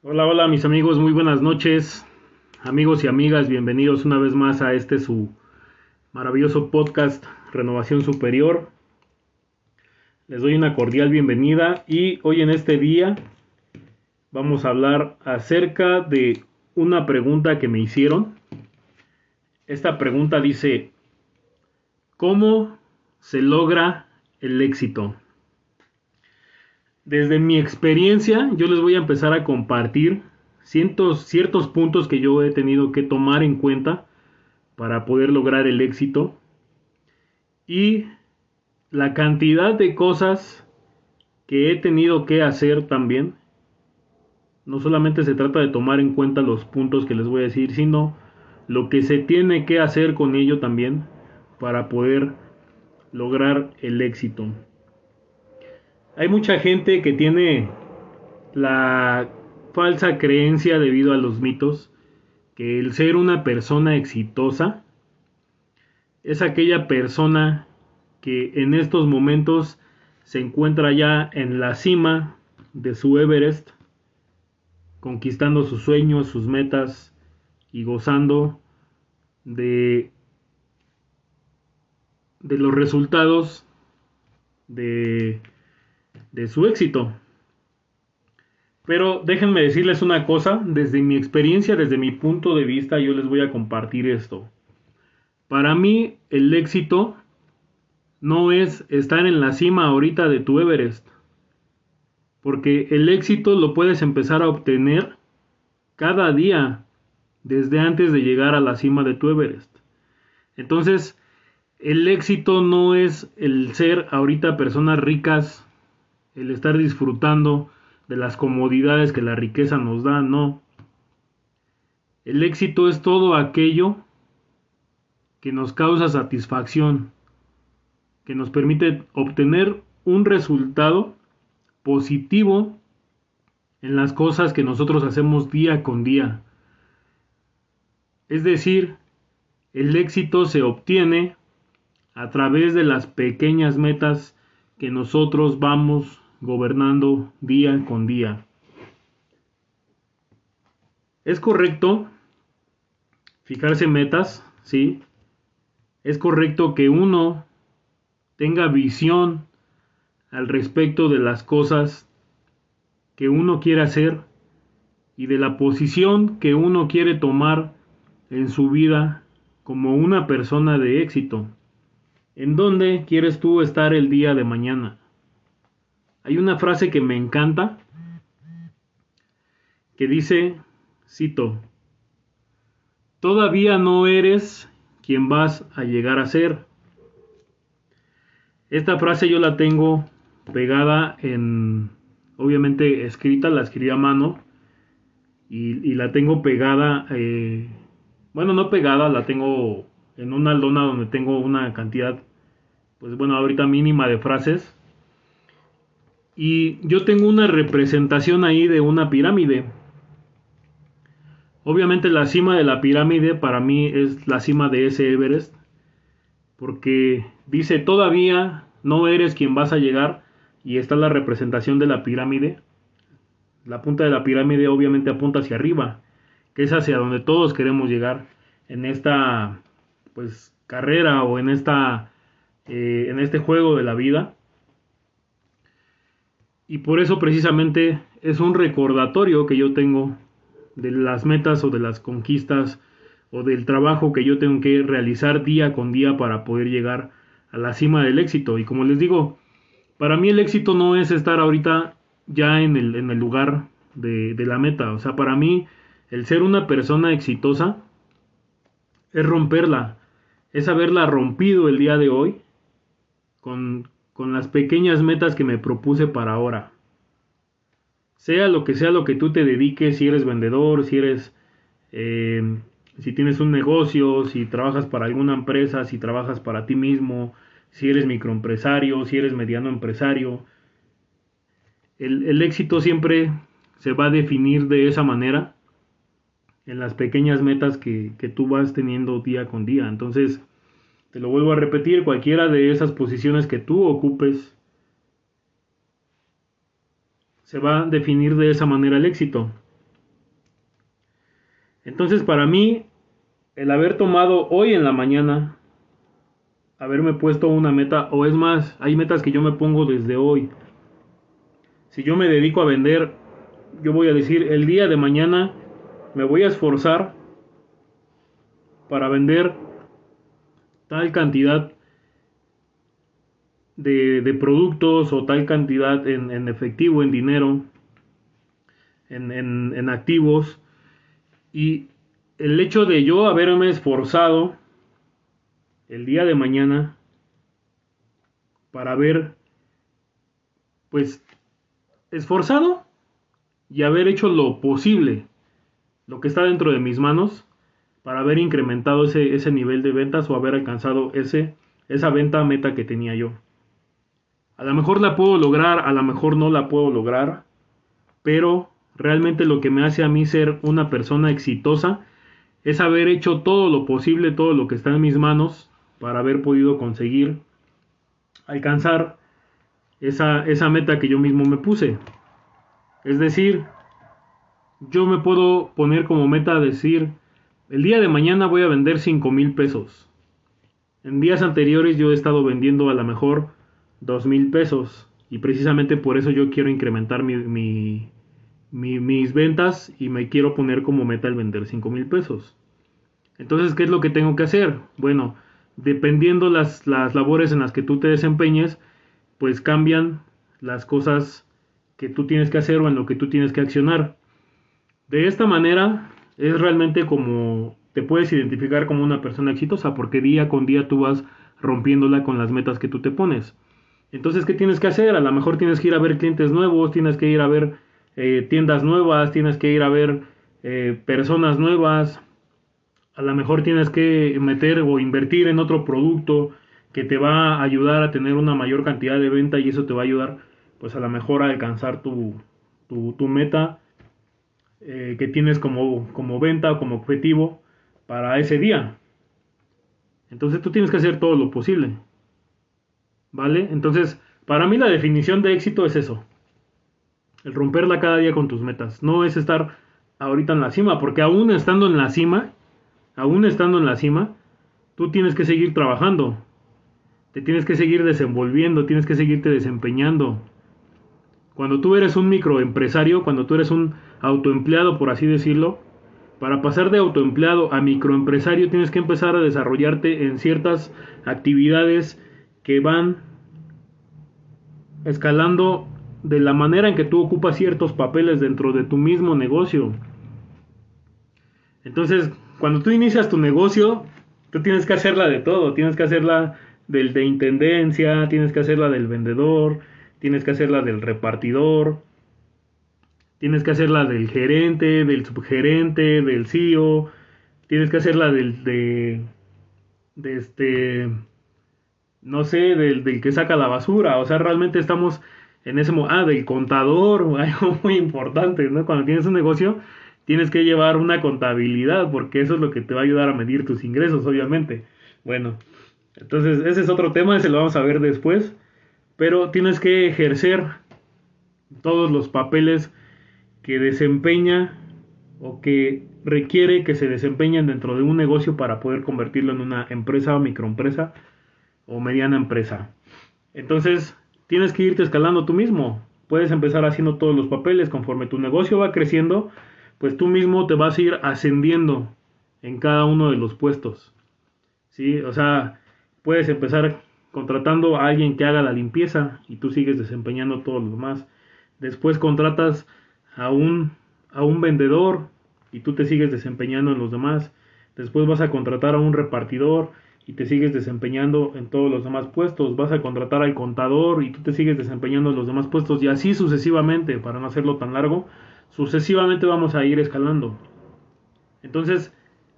Hola, hola mis amigos, muy buenas noches. Amigos y amigas, bienvenidos una vez más a este su maravilloso podcast Renovación Superior. Les doy una cordial bienvenida y hoy en este día vamos a hablar acerca de una pregunta que me hicieron. Esta pregunta dice, ¿cómo se logra el éxito? Desde mi experiencia, yo les voy a empezar a compartir ciertos, ciertos puntos que yo he tenido que tomar en cuenta para poder lograr el éxito y la cantidad de cosas que he tenido que hacer también. No solamente se trata de tomar en cuenta los puntos que les voy a decir, sino lo que se tiene que hacer con ello también para poder lograr el éxito. Hay mucha gente que tiene la falsa creencia debido a los mitos que el ser una persona exitosa es aquella persona que en estos momentos se encuentra ya en la cima de su Everest, conquistando sus sueños, sus metas y gozando de, de los resultados de de su éxito. Pero déjenme decirles una cosa, desde mi experiencia, desde mi punto de vista, yo les voy a compartir esto. Para mí el éxito no es estar en la cima ahorita de tu Everest, porque el éxito lo puedes empezar a obtener cada día desde antes de llegar a la cima de tu Everest. Entonces, el éxito no es el ser ahorita personas ricas el estar disfrutando de las comodidades que la riqueza nos da, no. El éxito es todo aquello que nos causa satisfacción, que nos permite obtener un resultado positivo en las cosas que nosotros hacemos día con día. Es decir, el éxito se obtiene a través de las pequeñas metas que nosotros vamos gobernando día con día. Es correcto fijarse metas, ¿sí? Es correcto que uno tenga visión al respecto de las cosas que uno quiere hacer y de la posición que uno quiere tomar en su vida como una persona de éxito. ¿En dónde quieres tú estar el día de mañana? Hay una frase que me encanta que dice, cito, todavía no eres quien vas a llegar a ser. Esta frase yo la tengo pegada en, obviamente escrita, la escribí a mano y, la tengo pegada, eh, bueno, no pegada, la tengo en una lona donde tengo una cantidad, pues bueno, ahorita mínima de frases y yo tengo una representación ahí de una pirámide. Obviamente la cima de la pirámide para mí es la cima de ese Everest. Porque dice, todavía no eres quien vas a llegar. Y está la representación de la pirámide. La punta de la pirámide obviamente apunta hacia arriba. Que es hacia donde todos queremos llegar. En esta pues carrera o en esta eh, en este juego de la vida y por eso precisamente es un recordatorio que yo tengo de las metas o de las conquistas o del trabajo que yo tengo que realizar día con día para poder llegar a la cima del éxito. Y como les digo, para mí el éxito no es estar ahorita ya en el, en el lugar de, de la meta. O sea, para mí el ser una persona exitosa es romperla, es haberla rompido el día de hoy con, con las pequeñas metas que me propuse para ahora. Sea lo que sea lo que tú te dediques, si eres vendedor, si eres, eh, si tienes un negocio, si trabajas para alguna empresa, si trabajas para ti mismo, si eres microempresario, si eres mediano empresario. El, éxito siempre se va a definir de esa manera en las pequeñas metas que, que tú vas teniendo día con día. Entonces, te lo vuelvo a repetir, cualquiera de esas posiciones que tú ocupes se va a definir de esa manera el éxito. Entonces para mí, el haber tomado hoy en la mañana, haberme puesto una meta, o es más, hay metas que yo me pongo desde hoy. Si yo me dedico a vender, yo voy a decir, el día de mañana me voy a esforzar para vender tal cantidad de, productos o tal cantidad en, efectivo, en dinero, en, en activos. Y el hecho de yo haberme esforzado el día de mañana para ver, pues, esforzado y haber hecho lo posible, lo que está dentro de mis manos, para haber incrementado ese, ese nivel de ventas o haber alcanzado ese, esa venta meta que tenía yo. A lo mejor la puedo lograr, a lo mejor no la puedo lograr, pero realmente lo que me hace a mí ser una persona exitosa es haber hecho todo lo posible, todo lo que está en mis manos para haber podido conseguir alcanzar esa, esa meta que yo mismo me puse. Es decir, yo me puedo poner como meta decir, el día de mañana voy a vender 5 mil pesos. En días anteriores yo he estado vendiendo a lo mejor dos mil pesos y precisamente por eso yo quiero incrementar mi, mis ventas y me quiero poner como meta el vender cinco mil pesos. Entonces, ¿qué es lo que tengo que hacer? Bueno, dependiendo las, las labores en las que tú te desempeñes, pues cambian las cosas que tú tienes que hacer o en lo que tú tienes que accionar. De esta manera es realmente como te puedes identificar como una persona exitosa porque día con día tú vas rompiéndola con las metas que tú te pones. Entonces, ¿qué tienes que hacer? A lo mejor tienes que ir a ver clientes nuevos, tienes que ir a ver eh, tiendas nuevas, tienes que ir a ver eh, personas nuevas, a lo mejor tienes que meter o invertir en otro producto que te va a ayudar a tener una mayor cantidad de venta y eso te va a ayudar pues a lo mejor a alcanzar tu, tu, meta eh, que tienes como, como venta o como objetivo para ese día. Entonces tú tienes que hacer todo lo posible. ¿Vale? Entonces, para mí la definición de éxito es eso. El romperla cada día con tus metas. No es estar ahorita en la cima, porque aún estando en la cima, aún estando en la cima, tú tienes que seguir trabajando. Te tienes que seguir desenvolviendo, tienes que seguirte desempeñando. Cuando tú eres un microempresario, cuando tú eres un autoempleado, por así decirlo, para pasar de autoempleado a microempresario tienes que empezar a desarrollarte en ciertas actividades que van escalando de la manera en que tú ocupas ciertos papeles dentro de tu mismo negocio. Entonces, cuando tú inicias tu negocio, tú tienes que hacerla de todo, tienes que hacerla del de intendencia, tienes que hacerla del vendedor, tienes que hacerla del repartidor, tienes que hacerla del gerente, del subgerente, del CEO, tienes que hacerla del de, de este no sé, del, del, que saca la basura, o sea, realmente estamos en ese ah, del contador, algo muy importante, ¿no? Cuando tienes un negocio, tienes que llevar una contabilidad, porque eso es lo que te va a ayudar a medir tus ingresos, obviamente. Bueno, entonces ese es otro tema, ese lo vamos a ver después, pero tienes que ejercer todos los papeles que desempeña o que requiere que se desempeñen dentro de un negocio para poder convertirlo en una empresa microempresa o mediana empresa. Entonces, tienes que irte escalando tú mismo. Puedes empezar haciendo todos los papeles conforme tu negocio va creciendo, pues tú mismo te vas a ir ascendiendo en cada uno de los puestos. ¿Sí? O sea, puedes empezar contratando a alguien que haga la limpieza y tú sigues desempeñando todo lo demás. Después contratas a un, a un vendedor y tú te sigues desempeñando en los demás. Después vas a contratar a un repartidor y te sigues desempeñando en todos los demás puestos. Vas a contratar al contador y tú te sigues desempeñando en los demás puestos y así sucesivamente, para no hacerlo tan largo, sucesivamente vamos a ir escalando. Entonces,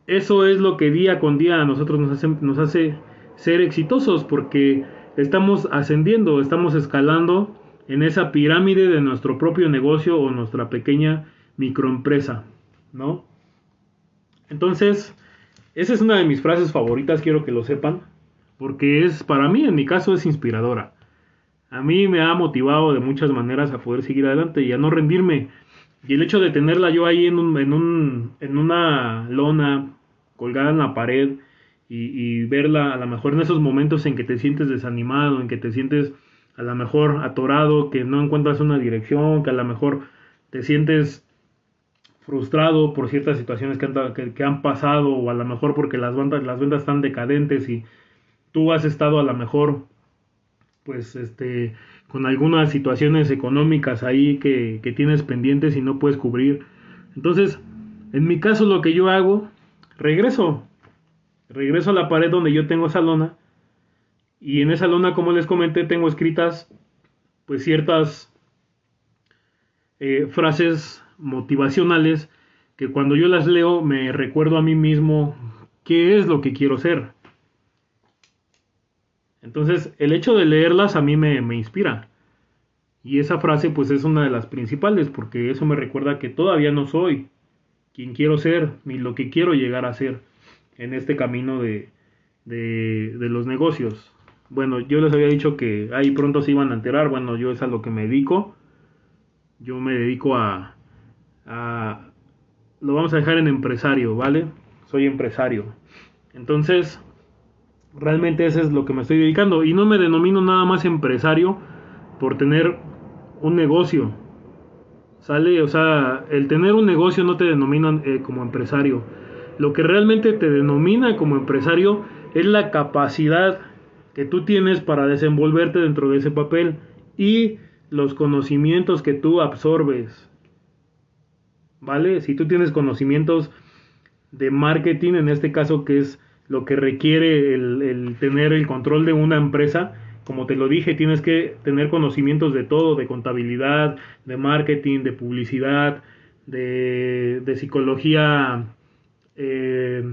eso es lo que día con día a nosotros nos hace, nos hace ser exitosos porque estamos ascendiendo, estamos escalando en esa pirámide de nuestro propio negocio o nuestra pequeña microempresa, ¿no? Entonces, esa es una de mis frases favoritas, quiero que lo sepan, porque es, para mí, en mi caso, es inspiradora. A mí me ha motivado de muchas maneras a poder seguir adelante y a no rendirme. Y el hecho de tenerla yo ahí en, un, en, en una lona colgada en la pared y, verla a lo mejor en esos momentos en que te sientes desanimado, en que te sientes a lo mejor atorado, que no encuentras una dirección, que a lo mejor te sientes frustrado por ciertas situaciones que han, que, han pasado o a lo mejor porque las ventas, las ventas están decadentes y tú has estado a lo mejor pues este con algunas situaciones económicas ahí que, que tienes pendientes y no puedes cubrir. Entonces, en mi caso lo que yo hago, regreso, regreso a la pared donde yo tengo esa lona y en esa lona, como les comenté, tengo escritas pues ciertas eh, frases motivacionales que cuando yo las leo me recuerdo a mí mismo qué es lo que quiero ser. Entonces, el hecho de leerlas a mí me, me, inspira. Y esa frase pues es una de las principales porque eso me recuerda que todavía no soy quien quiero ser ni lo que quiero llegar a ser en este camino de, de, los negocios. Bueno, yo les había dicho que ahí pronto se iban a enterar. Bueno, yo es a lo que me dedico. Yo me dedico a, a... Lo vamos a dejar en empresario, ¿vale? Soy empresario. Entonces, realmente eso es lo que me estoy dedicando. Y no me denomino nada más empresario por tener un negocio. ¿Sale? O sea, el tener un negocio no te denomina eh, como empresario. Lo que realmente te denomina como empresario es la capacidad que tú tienes para desenvolverte dentro de ese papel y los conocimientos que tú absorbes. ¿Vale? Si tú tienes conocimientos de marketing, en este caso que es lo que requiere el, tener el control de una empresa, como te lo dije, tienes que tener conocimientos de todo, de contabilidad, de marketing, de publicidad, de, psicología, eh,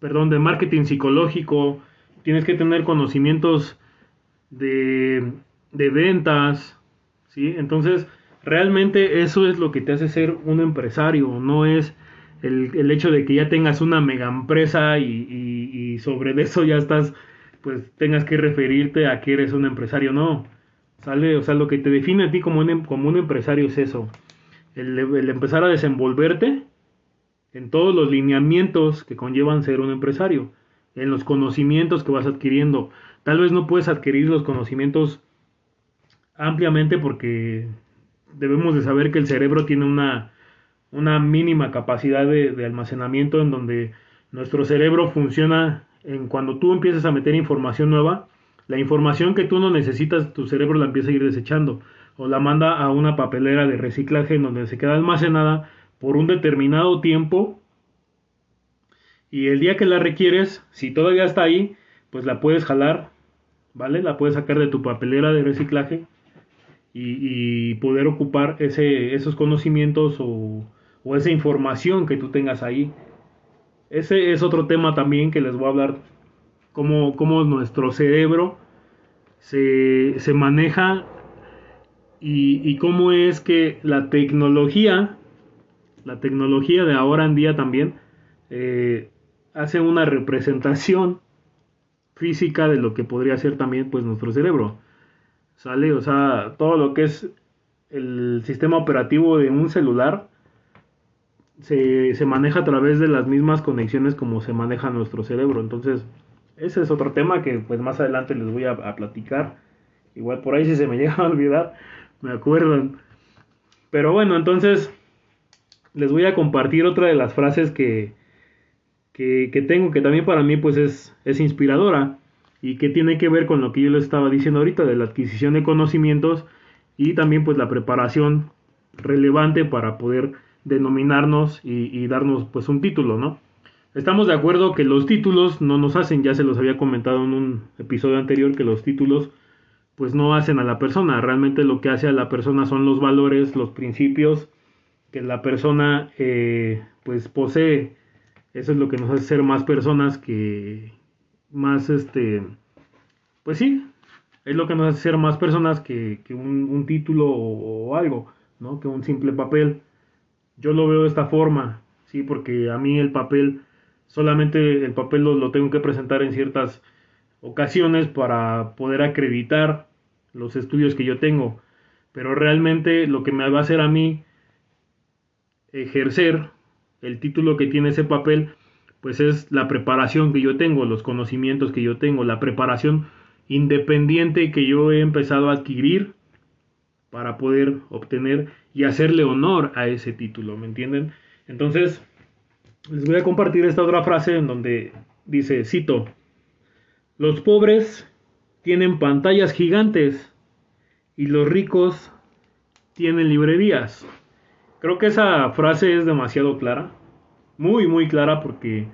perdón, de marketing psicológico, tienes que tener conocimientos de, de ventas, ¿sí? Entonces, realmente eso es lo que te hace ser un empresario, no es el, hecho de que ya tengas una mega empresa y, sobre eso ya estás, pues tengas que referirte a que eres un empresario, no. ¿Sale? O sea, lo que te define a ti como un, em, como un empresario es eso. El, el, empezar a desenvolverte en todos los lineamientos que conllevan ser un empresario, en los conocimientos que vas adquiriendo. Tal vez no puedes adquirir los conocimientos ampliamente porque debemos de saber que el cerebro tiene una, una mínima capacidad de, almacenamiento en donde nuestro cerebro funciona en cuando tú empiezas a meter información nueva, la información que tú no necesitas, tu cerebro la empieza a ir desechando o la manda a una papelera de reciclaje en donde se queda almacenada por un determinado tiempo y el día que la requieres, si todavía está ahí, pues la puedes jalar, ¿vale? La puedes sacar de tu papelera de reciclaje y, poder ocupar ese, esos conocimientos o, o esa información que tú tengas ahí. Ese es otro tema también que les voy a hablar, cómo, cómo nuestro cerebro se, se maneja y, y, cómo es que la tecnología, la tecnología de ahora en día también, eh, hace una representación física de lo que podría ser también pues nuestro cerebro. ¿Sale? O sea, todo lo que es el sistema operativo de un celular se, se, maneja a través de las mismas conexiones como se maneja nuestro cerebro. Entonces, ese es otro tema que pues más adelante les voy a, platicar. Igual por ahí si se me llega a olvidar, me acuerdan. Pero bueno, entonces les voy a compartir otra de las frases que, que, tengo, que también para mí pues es, es inspiradora y que tiene que ver con lo que yo les estaba diciendo ahorita de la adquisición de conocimientos y también pues la preparación relevante para poder denominarnos y, darnos pues un título, ¿no? Estamos de acuerdo que los títulos no nos hacen, ya se los había comentado en un episodio anterior, que los títulos pues no hacen a la persona, realmente lo que hace a la persona son los valores, los principios que la persona eh, pues posee, eso es lo que nos hace ser más personas que más este, pues sí, es lo que nos hace ser más personas que, un, título o, o algo, ¿no? Que un simple papel. Yo lo veo de esta forma, sí, porque a mí el papel, solamente el papel lo, tengo que presentar en ciertas ocasiones para poder acreditar los estudios que yo tengo. pero realmente lo que me va a hacer a mí ejercer el título que tiene ese papel, pues es la preparación que yo tengo, los conocimientos que yo tengo, la preparación independiente que yo he empezado a adquirir para poder obtener y hacerle honor a ese título, ¿me entienden? Entonces, les voy a compartir esta otra frase en donde dice, cito, los pobres tienen pantallas gigantes y los ricos tienen librerías. Creo que esa frase es demasiado clara, muy, muy clara porque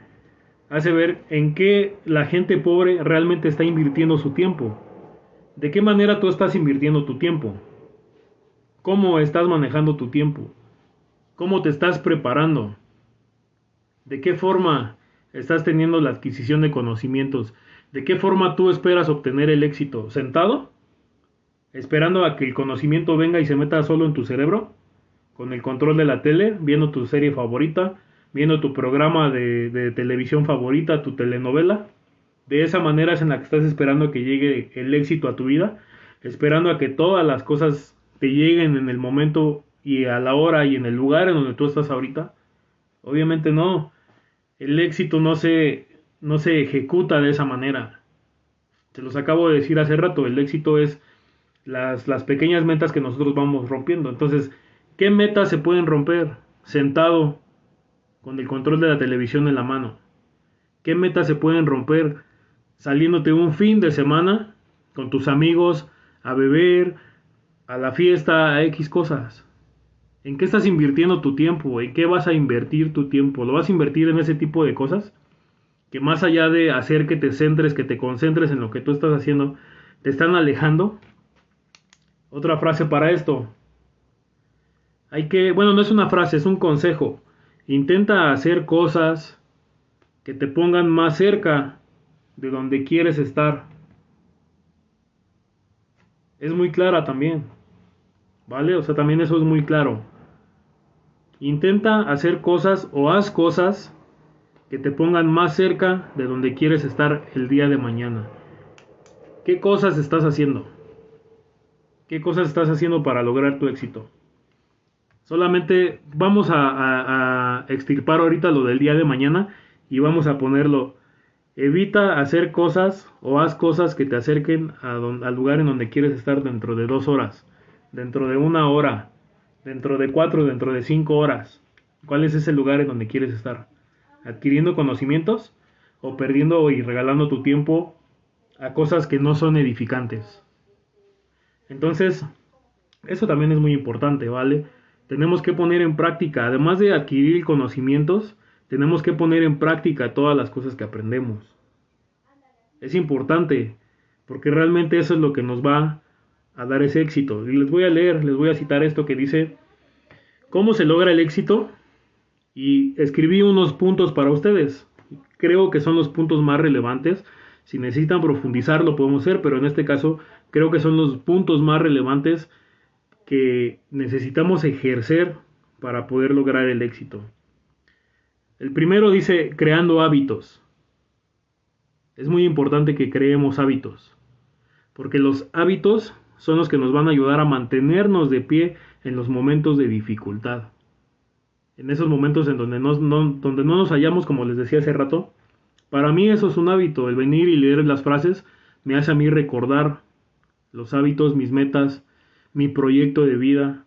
hace ver en qué la gente pobre realmente está invirtiendo su tiempo. ¿De qué manera tú estás invirtiendo tu tiempo? ¿Cómo estás manejando tu tiempo? ¿Cómo te estás preparando? ¿De qué forma estás teniendo la adquisición de conocimientos? ¿De qué forma tú esperas obtener el éxito? ¿Sentado? ¿Esperando a que el conocimiento venga y se meta solo en tu cerebro? Con el control de la tele, viendo tu serie favorita, viendo tu programa de, televisión favorita, tu telenovela. De esa manera es en la que estás esperando que llegue el éxito a tu vida, esperando a que todas las cosas te lleguen en el momento y a la hora y en el lugar en donde tú estás ahorita. Obviamente no. El éxito no se, no se ejecuta de esa manera. Se los acabo de decir hace rato, el éxito es las, las pequeñas metas que nosotros vamos rompiendo. Entonces, ¿Qué metas se pueden romper sentado con el control de la televisión en la mano? ¿Qué metas se pueden romper saliéndote un fin de semana con tus amigos a beber, a la fiesta, a X cosas? ¿En qué estás invirtiendo tu tiempo? ¿En qué vas a invertir tu tiempo? ¿Lo vas a invertir en ese tipo de cosas? Que más allá de hacer que te centres, que te concentres en lo que tú estás haciendo, te están alejando. Otra frase para esto. Hay que, bueno, no es una frase, es un consejo. Intenta hacer cosas que te pongan más cerca de donde quieres estar. Es muy clara también. ¿Vale? O sea, también eso es muy claro. Intenta hacer cosas o haz cosas que te pongan más cerca de donde quieres estar el día de mañana. ¿Qué cosas estás haciendo? ¿Qué cosas estás haciendo para lograr tu éxito? Solamente vamos a, extirpar ahorita lo del día de mañana y vamos a ponerlo. Evita hacer cosas o haz cosas que te acerquen al lugar en donde quieres estar dentro de dos horas, dentro de una hora, dentro de cuatro, dentro de cinco horas. ¿Cuál es ese lugar en donde quieres estar? ¿Adquiriendo conocimientos o perdiendo y regalando tu tiempo a cosas que no son edificantes? Entonces, eso también es muy importante, ¿vale? Tenemos que poner en práctica, además de adquirir conocimientos, tenemos que poner en práctica todas las cosas que aprendemos. Es importante, porque realmente eso es lo que nos va a dar ese éxito. Y les voy a leer, les voy a citar esto que dice, ¿cómo se logra el éxito? Y escribí unos puntos para ustedes. Creo que son los puntos más relevantes. Si necesitan profundizar lo podemos hacer, pero en este caso creo que son los puntos más relevantes que necesitamos ejercer para poder lograr el éxito. El primero dice creando hábitos. Es muy importante que creemos hábitos, porque los hábitos son los que nos van a ayudar a mantenernos de pie en los momentos de dificultad. En esos momentos en donde no, donde no nos hallamos, como les decía hace rato, para mí eso es un hábito. El venir y leer las frases me hace a mí recordar los hábitos, mis metas, mi proyecto de vida,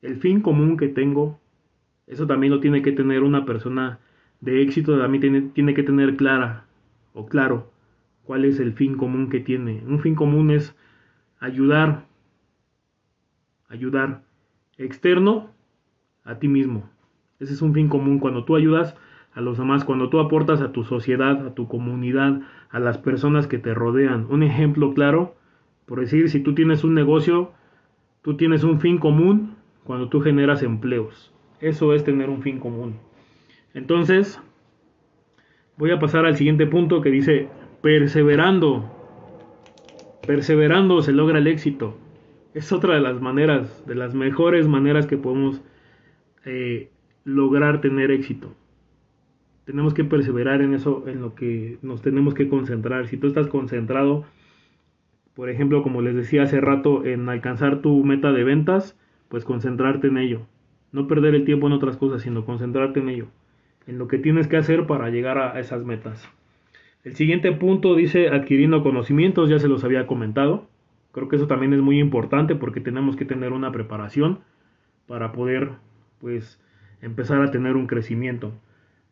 el fin común que tengo, eso también lo tiene que tener una persona de éxito, también tiene, tiene que tener clara o claro cuál es el fin común que tiene. Un fin común es ayudar, ayudar externo a ti mismo. Ese es un fin común cuando tú ayudas a los demás, cuando tú aportas a tu sociedad, a tu comunidad, a las personas que te rodean. Un ejemplo claro, por decir, si tú tienes un negocio, Tú tienes un fin común cuando tú generas empleos. Eso es tener un fin común. Entonces, voy a pasar al siguiente punto que dice, perseverando. Perseverando se logra el éxito. Es otra de las maneras, de las mejores maneras que podemos eh, lograr tener éxito. Tenemos que perseverar en eso, en lo que nos tenemos que concentrar. Si tú estás concentrado por ejemplo, como les decía hace rato, en alcanzar tu meta de ventas, pues concentrarte en ello. No perder el tiempo en otras cosas, sino concentrarte en ello, en lo que tienes que hacer para llegar a esas metas. El siguiente punto dice adquiriendo conocimientos, ya se los había comentado. Creo que eso también es muy importante porque tenemos que tener una preparación para poder pues empezar a tener un crecimiento.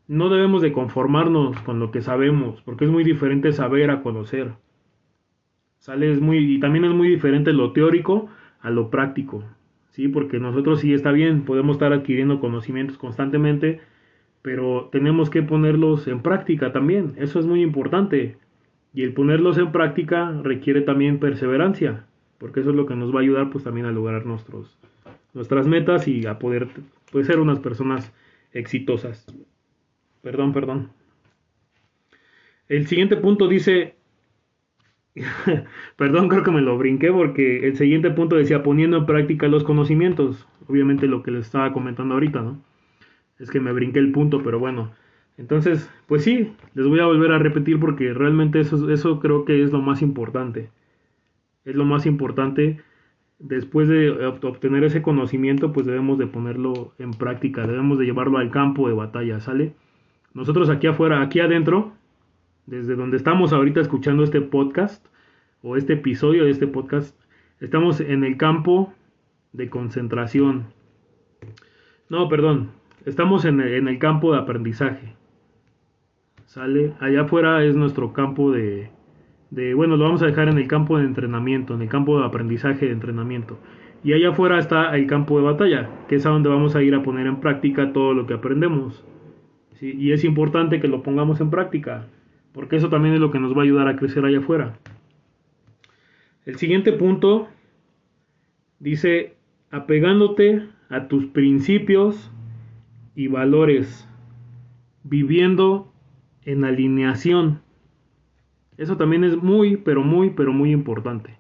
No debemos de conformarnos con lo que sabemos, porque es muy diferente saber a conocer. Sale es muy y también es muy diferente lo teórico a lo práctico. Sí, porque nosotros sí está bien, podemos estar adquiriendo conocimientos constantemente, pero tenemos que ponerlos en práctica también. Eso es muy importante. Y el ponerlos en práctica requiere también perseverancia, porque eso es lo que nos va a ayudar pues también a lograr nuestros nuestras metas y a poder pues, ser unas personas exitosas. Perdón, perdón. El siguiente punto dice, perdón, creo que me lo brinqué porque el siguiente punto decía poniendo en práctica los conocimientos. Obviamente lo que les estaba comentando ahorita, ¿no? Es que me brinqué el punto, pero bueno. Entonces, pues sí, les voy a volver a repetir porque realmente eso, eso creo que es lo más importante. Es lo más importante después de obtener ese conocimiento, pues debemos de ponerlo en práctica, debemos de llevarlo al campo de batalla, ¿sale? Nosotros aquí afuera, aquí adentro, desde donde estamos ahorita escuchando este podcast o este episodio de este podcast, estamos en el campo de concentración. No, perdón, estamos en el, campo de aprendizaje. ¿Sale? Allá afuera es nuestro campo de, de, bueno, lo vamos a dejar en el campo de entrenamiento, en el campo de aprendizaje de entrenamiento. Y allá afuera está el campo de batalla, que es a donde vamos a ir a poner en práctica todo lo que aprendemos. Y es importante que lo pongamos en práctica, porque eso también es lo que nos va a ayudar a crecer allá afuera. El siguiente punto dice, apegándote a tus principios y valores, viviendo en alineación eso también es muy, pero muy, pero muy importante.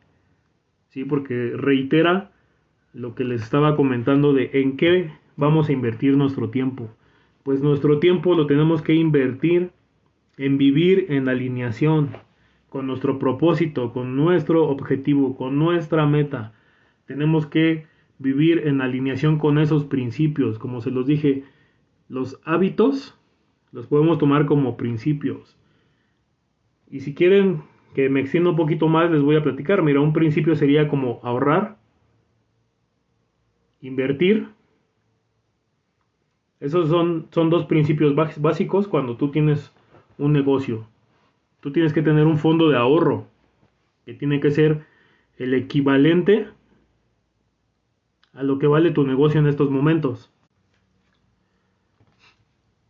¿Sí? Porque reitera lo que les estaba comentando de en qué vamos a invertir nuestro tiempo. Pues nuestro tiempo lo tenemos que invertir en vivir en alineación con nuestro propósito, con nuestro objetivo, con nuestra meta. Tenemos que vivir en alineación con esos principios. Como se los dije, los hábitos los podemos tomar como principios. Y si quieren que me extienda un poquito más, les voy a platicar. Mira, un principio sería como ahorrar, invertir. Esos son, son dos principios básicos cuando tú tienes un negocio. Tú tienes que tener un fondo de ahorro, que tiene que ser el equivalente a lo que vale tu negocio en estos momentos.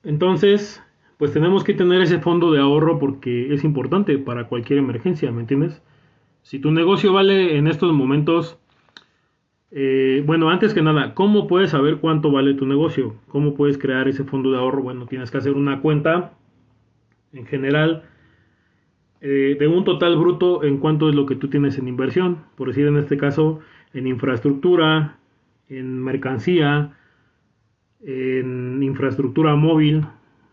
Entonces, pues tenemos que tener ese fondo de ahorro porque es importante para cualquier emergencia, ¿me entiendes? Si tu negocio vale en estos momentos, eh, bueno, antes que nada, ¿cómo puedes saber cuánto vale tu negocio? ¿Cómo puedes crear ese fondo de ahorro? Bueno, tienes que hacer una cuenta en general eh, de un total bruto en cuánto es lo que tú tienes en inversión, por decir en este caso en infraestructura, en mercancía, en infraestructura móvil,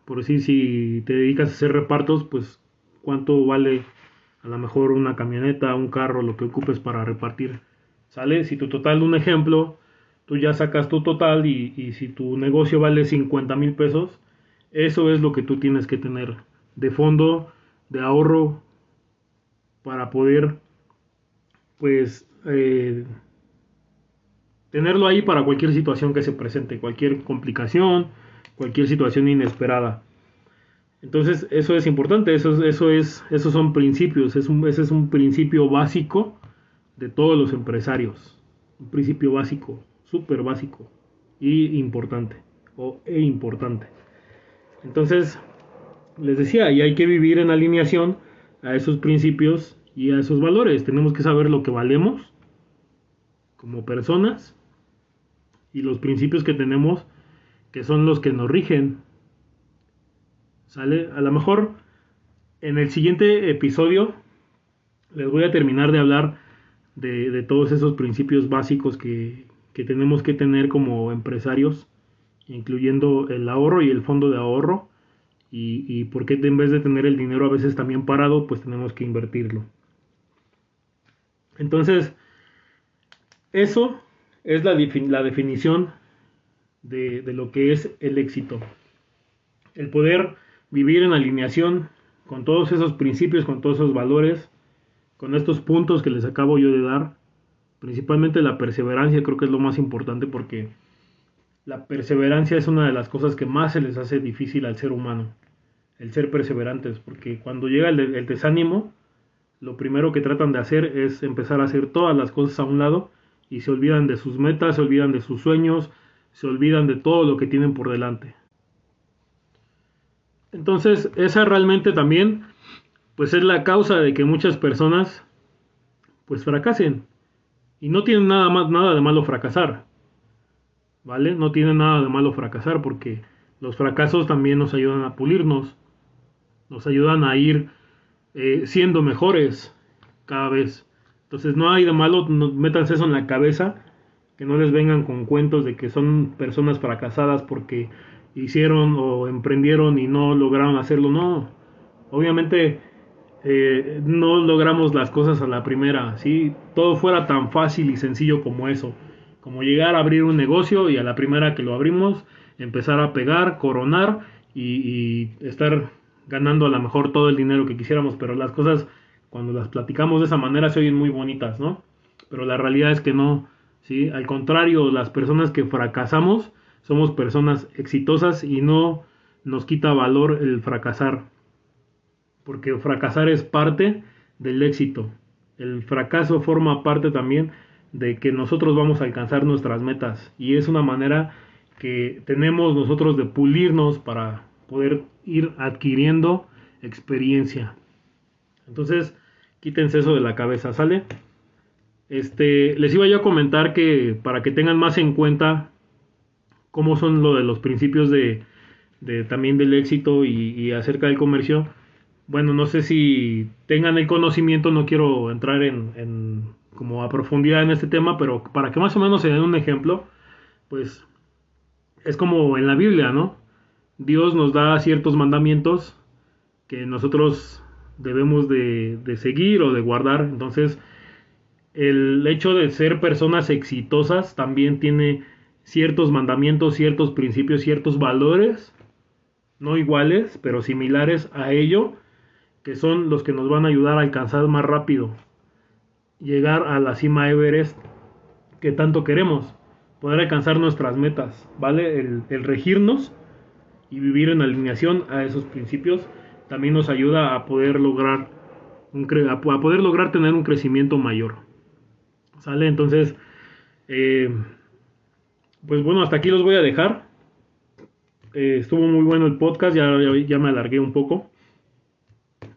por decir, si te dedicas a hacer repartos, pues cuánto vale a lo mejor una camioneta, un carro, lo que ocupes para repartir. ¿Sale? Si tu total, un ejemplo, tú ya sacas tu total y, si tu negocio vale 50 mil pesos, eso es lo que tú tienes que tener de fondo, de ahorro, para poder, pues, eh, tenerlo ahí para cualquier situación que se presente, cualquier complicación, cualquier situación inesperada. Entonces, eso es importante, eso, eso es, esos son principios, es un, ese es un principio básico de todos los empresarios. Un principio básico, súper básico y importante, o e importante. Entonces, les decía, y hay que vivir en alineación a esos principios y a esos valores. Tenemos que saber lo que valemos como personas y los principios que tenemos que son los que nos rigen. ¿Sale? A lo mejor en el siguiente episodio les voy a terminar de hablar de, todos esos principios básicos que, tenemos que tener como empresarios, incluyendo el ahorro y el fondo de ahorro, y, y por qué en vez de tener el dinero a veces también parado, pues tenemos que invertirlo. Entonces, eso es la, definición de, de lo que es el éxito. El poder vivir en alineación con todos esos principios, con todos esos valores, con estos puntos que les acabo yo de dar, principalmente la perseverancia creo que es lo más importante porque la perseverancia es una de las cosas que más se les hace difícil al ser humano, el ser perseverantes, porque cuando llega el, desánimo, lo primero que tratan de hacer es empezar a hacer todas las cosas a un lado y se olvidan de sus metas, se olvidan de sus sueños, se olvidan de todo lo que tienen por delante. Entonces, esa realmente también, pues es la causa de que muchas personas, pues fracasen. Y no tienen nada, más, nada de malo fracasar. ¿Vale? No tienen nada de malo fracasar porque los fracasos también nos ayudan a pulirnos. Nos ayudan a ir eh, siendo mejores cada vez. Entonces no hay de malo, no, métanse eso en la cabeza, que no les vengan con cuentos de que son personas fracasadas porque hicieron o emprendieron y no lograron hacerlo. No, obviamente eh, no logramos las cosas a la primera. Si todo fuera tan fácil y sencillo como eso, como llegar a abrir un negocio y a la primera que lo abrimos, empezar a pegar, coronar y, estar ganando a lo mejor todo el dinero que quisiéramos, pero las cosas cuando las platicamos de esa manera se oyen muy bonitas, ¿no? Pero la realidad es que no, ¿sí? Al contrario, las personas que fracasamos somos personas exitosas y no nos quita valor el fracasar, porque fracasar es parte del éxito. El fracaso forma parte también de que nosotros vamos a alcanzar nuestras metas y es una manera que tenemos nosotros de pulirnos para poder ir adquiriendo experiencia. Entonces, quítense eso de la cabeza, ¿sale? Este, les iba yo a comentar que para que tengan más en cuenta cómo son lo de los principios de, también del éxito y, acerca del comercio. Bueno, no sé si tengan el conocimiento, no quiero entrar en, como a profundidad en este tema, pero para que más o menos se den un ejemplo, pues es como en la Biblia, ¿no? Dios nos da ciertos mandamientos que nosotros debemos de, de seguir o de guardar. Entonces, el hecho de ser personas exitosas también tiene ciertos mandamientos, ciertos principios, ciertos valores, no iguales, pero similares a ello, que son los que nos van a ayudar a alcanzar más rápido, llegar a la cima Everest que tanto queremos, poder alcanzar nuestras metas, ¿vale? El, regirnos y vivir en alineación a esos principios también nos ayuda a poder lograr a poder lograr tener un crecimiento mayor. ¿Sale? Entonces, eh, pues bueno, hasta aquí los voy a dejar. Eh, estuvo muy bueno el podcast, ya, ya, me alargué un poco.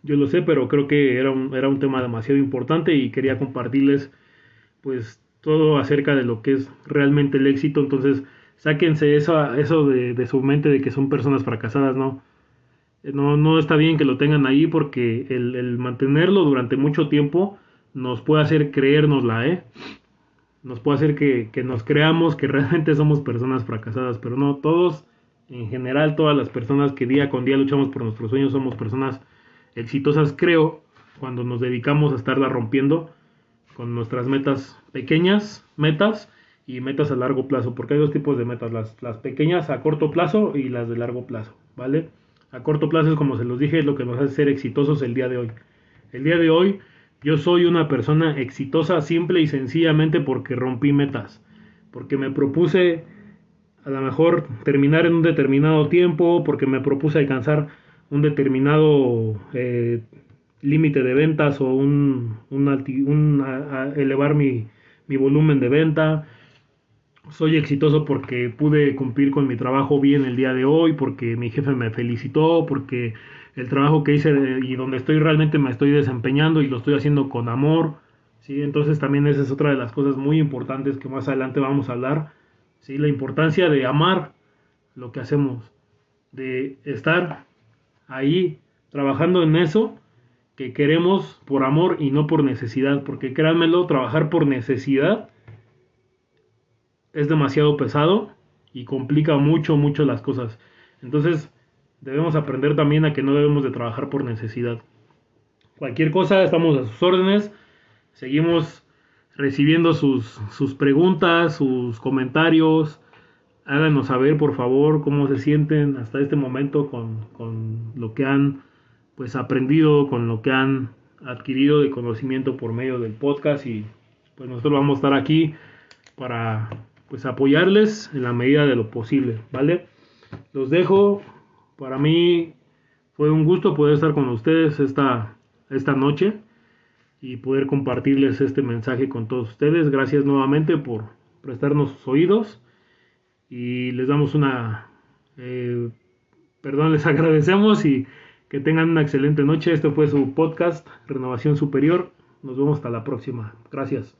Yo lo sé, pero creo que era un, era un tema demasiado importante y quería compartirles pues todo acerca de lo que es realmente el éxito. Entonces, sáquense eso, eso de, su mente de que son personas fracasadas, ¿no? No, no está bien que lo tengan ahí porque el, el mantenerlo durante mucho tiempo nos puede hacer creérnosla, ¿eh? nos puede hacer que, nos creamos que realmente somos personas fracasadas, pero no, todos, en general, todas las personas que día con día luchamos por nuestros sueños somos personas exitosas, creo, cuando nos dedicamos a estarla rompiendo con nuestras metas pequeñas, metas y metas a largo plazo, porque hay dos tipos de metas, las, las pequeñas a corto plazo y las de largo plazo, ¿vale? A corto plazo es como se los dije, es lo que nos hace ser exitosos el día de hoy. El día de hoy yo soy una persona exitosa simple y sencillamente porque rompí metas, porque me propuse a lo mejor terminar en un determinado tiempo, porque me propuse alcanzar un determinado eh, límite de ventas o un, elevar mi, mi volumen de venta. Soy exitoso porque pude cumplir con mi trabajo bien el día de hoy, porque mi jefe me felicitó, porque el trabajo que hice y donde estoy realmente me estoy desempeñando y lo estoy haciendo con amor, ¿sí? Entonces también esa es otra de las cosas muy importantes que más adelante vamos a hablar, ¿sí? La importancia de amar lo que hacemos, de estar ahí trabajando en eso que queremos por amor y no por necesidad, porque créanmelo, trabajar por necesidad es demasiado pesado y complica mucho, mucho las cosas. Entonces, debemos aprender también a que no debemos de trabajar por necesidad. Cualquier cosa, estamos a sus órdenes, seguimos recibiendo sus, sus preguntas, sus comentarios. Háganos saber, por favor, cómo se sienten hasta este momento con, con lo que han pues aprendido, con lo que han adquirido de conocimiento por medio del podcast y pues nosotros vamos a estar aquí para pues apoyarles en la medida de lo posible, ¿vale? Los dejo, para mí fue un gusto poder estar con ustedes esta, esta noche y poder compartirles este mensaje con todos ustedes. Gracias nuevamente por prestarnos sus oídos y les damos una, eh, perdón, les agradecemos y que tengan una excelente noche. Este fue su podcast, Renovación Superior. Nos vemos hasta la próxima. Gracias.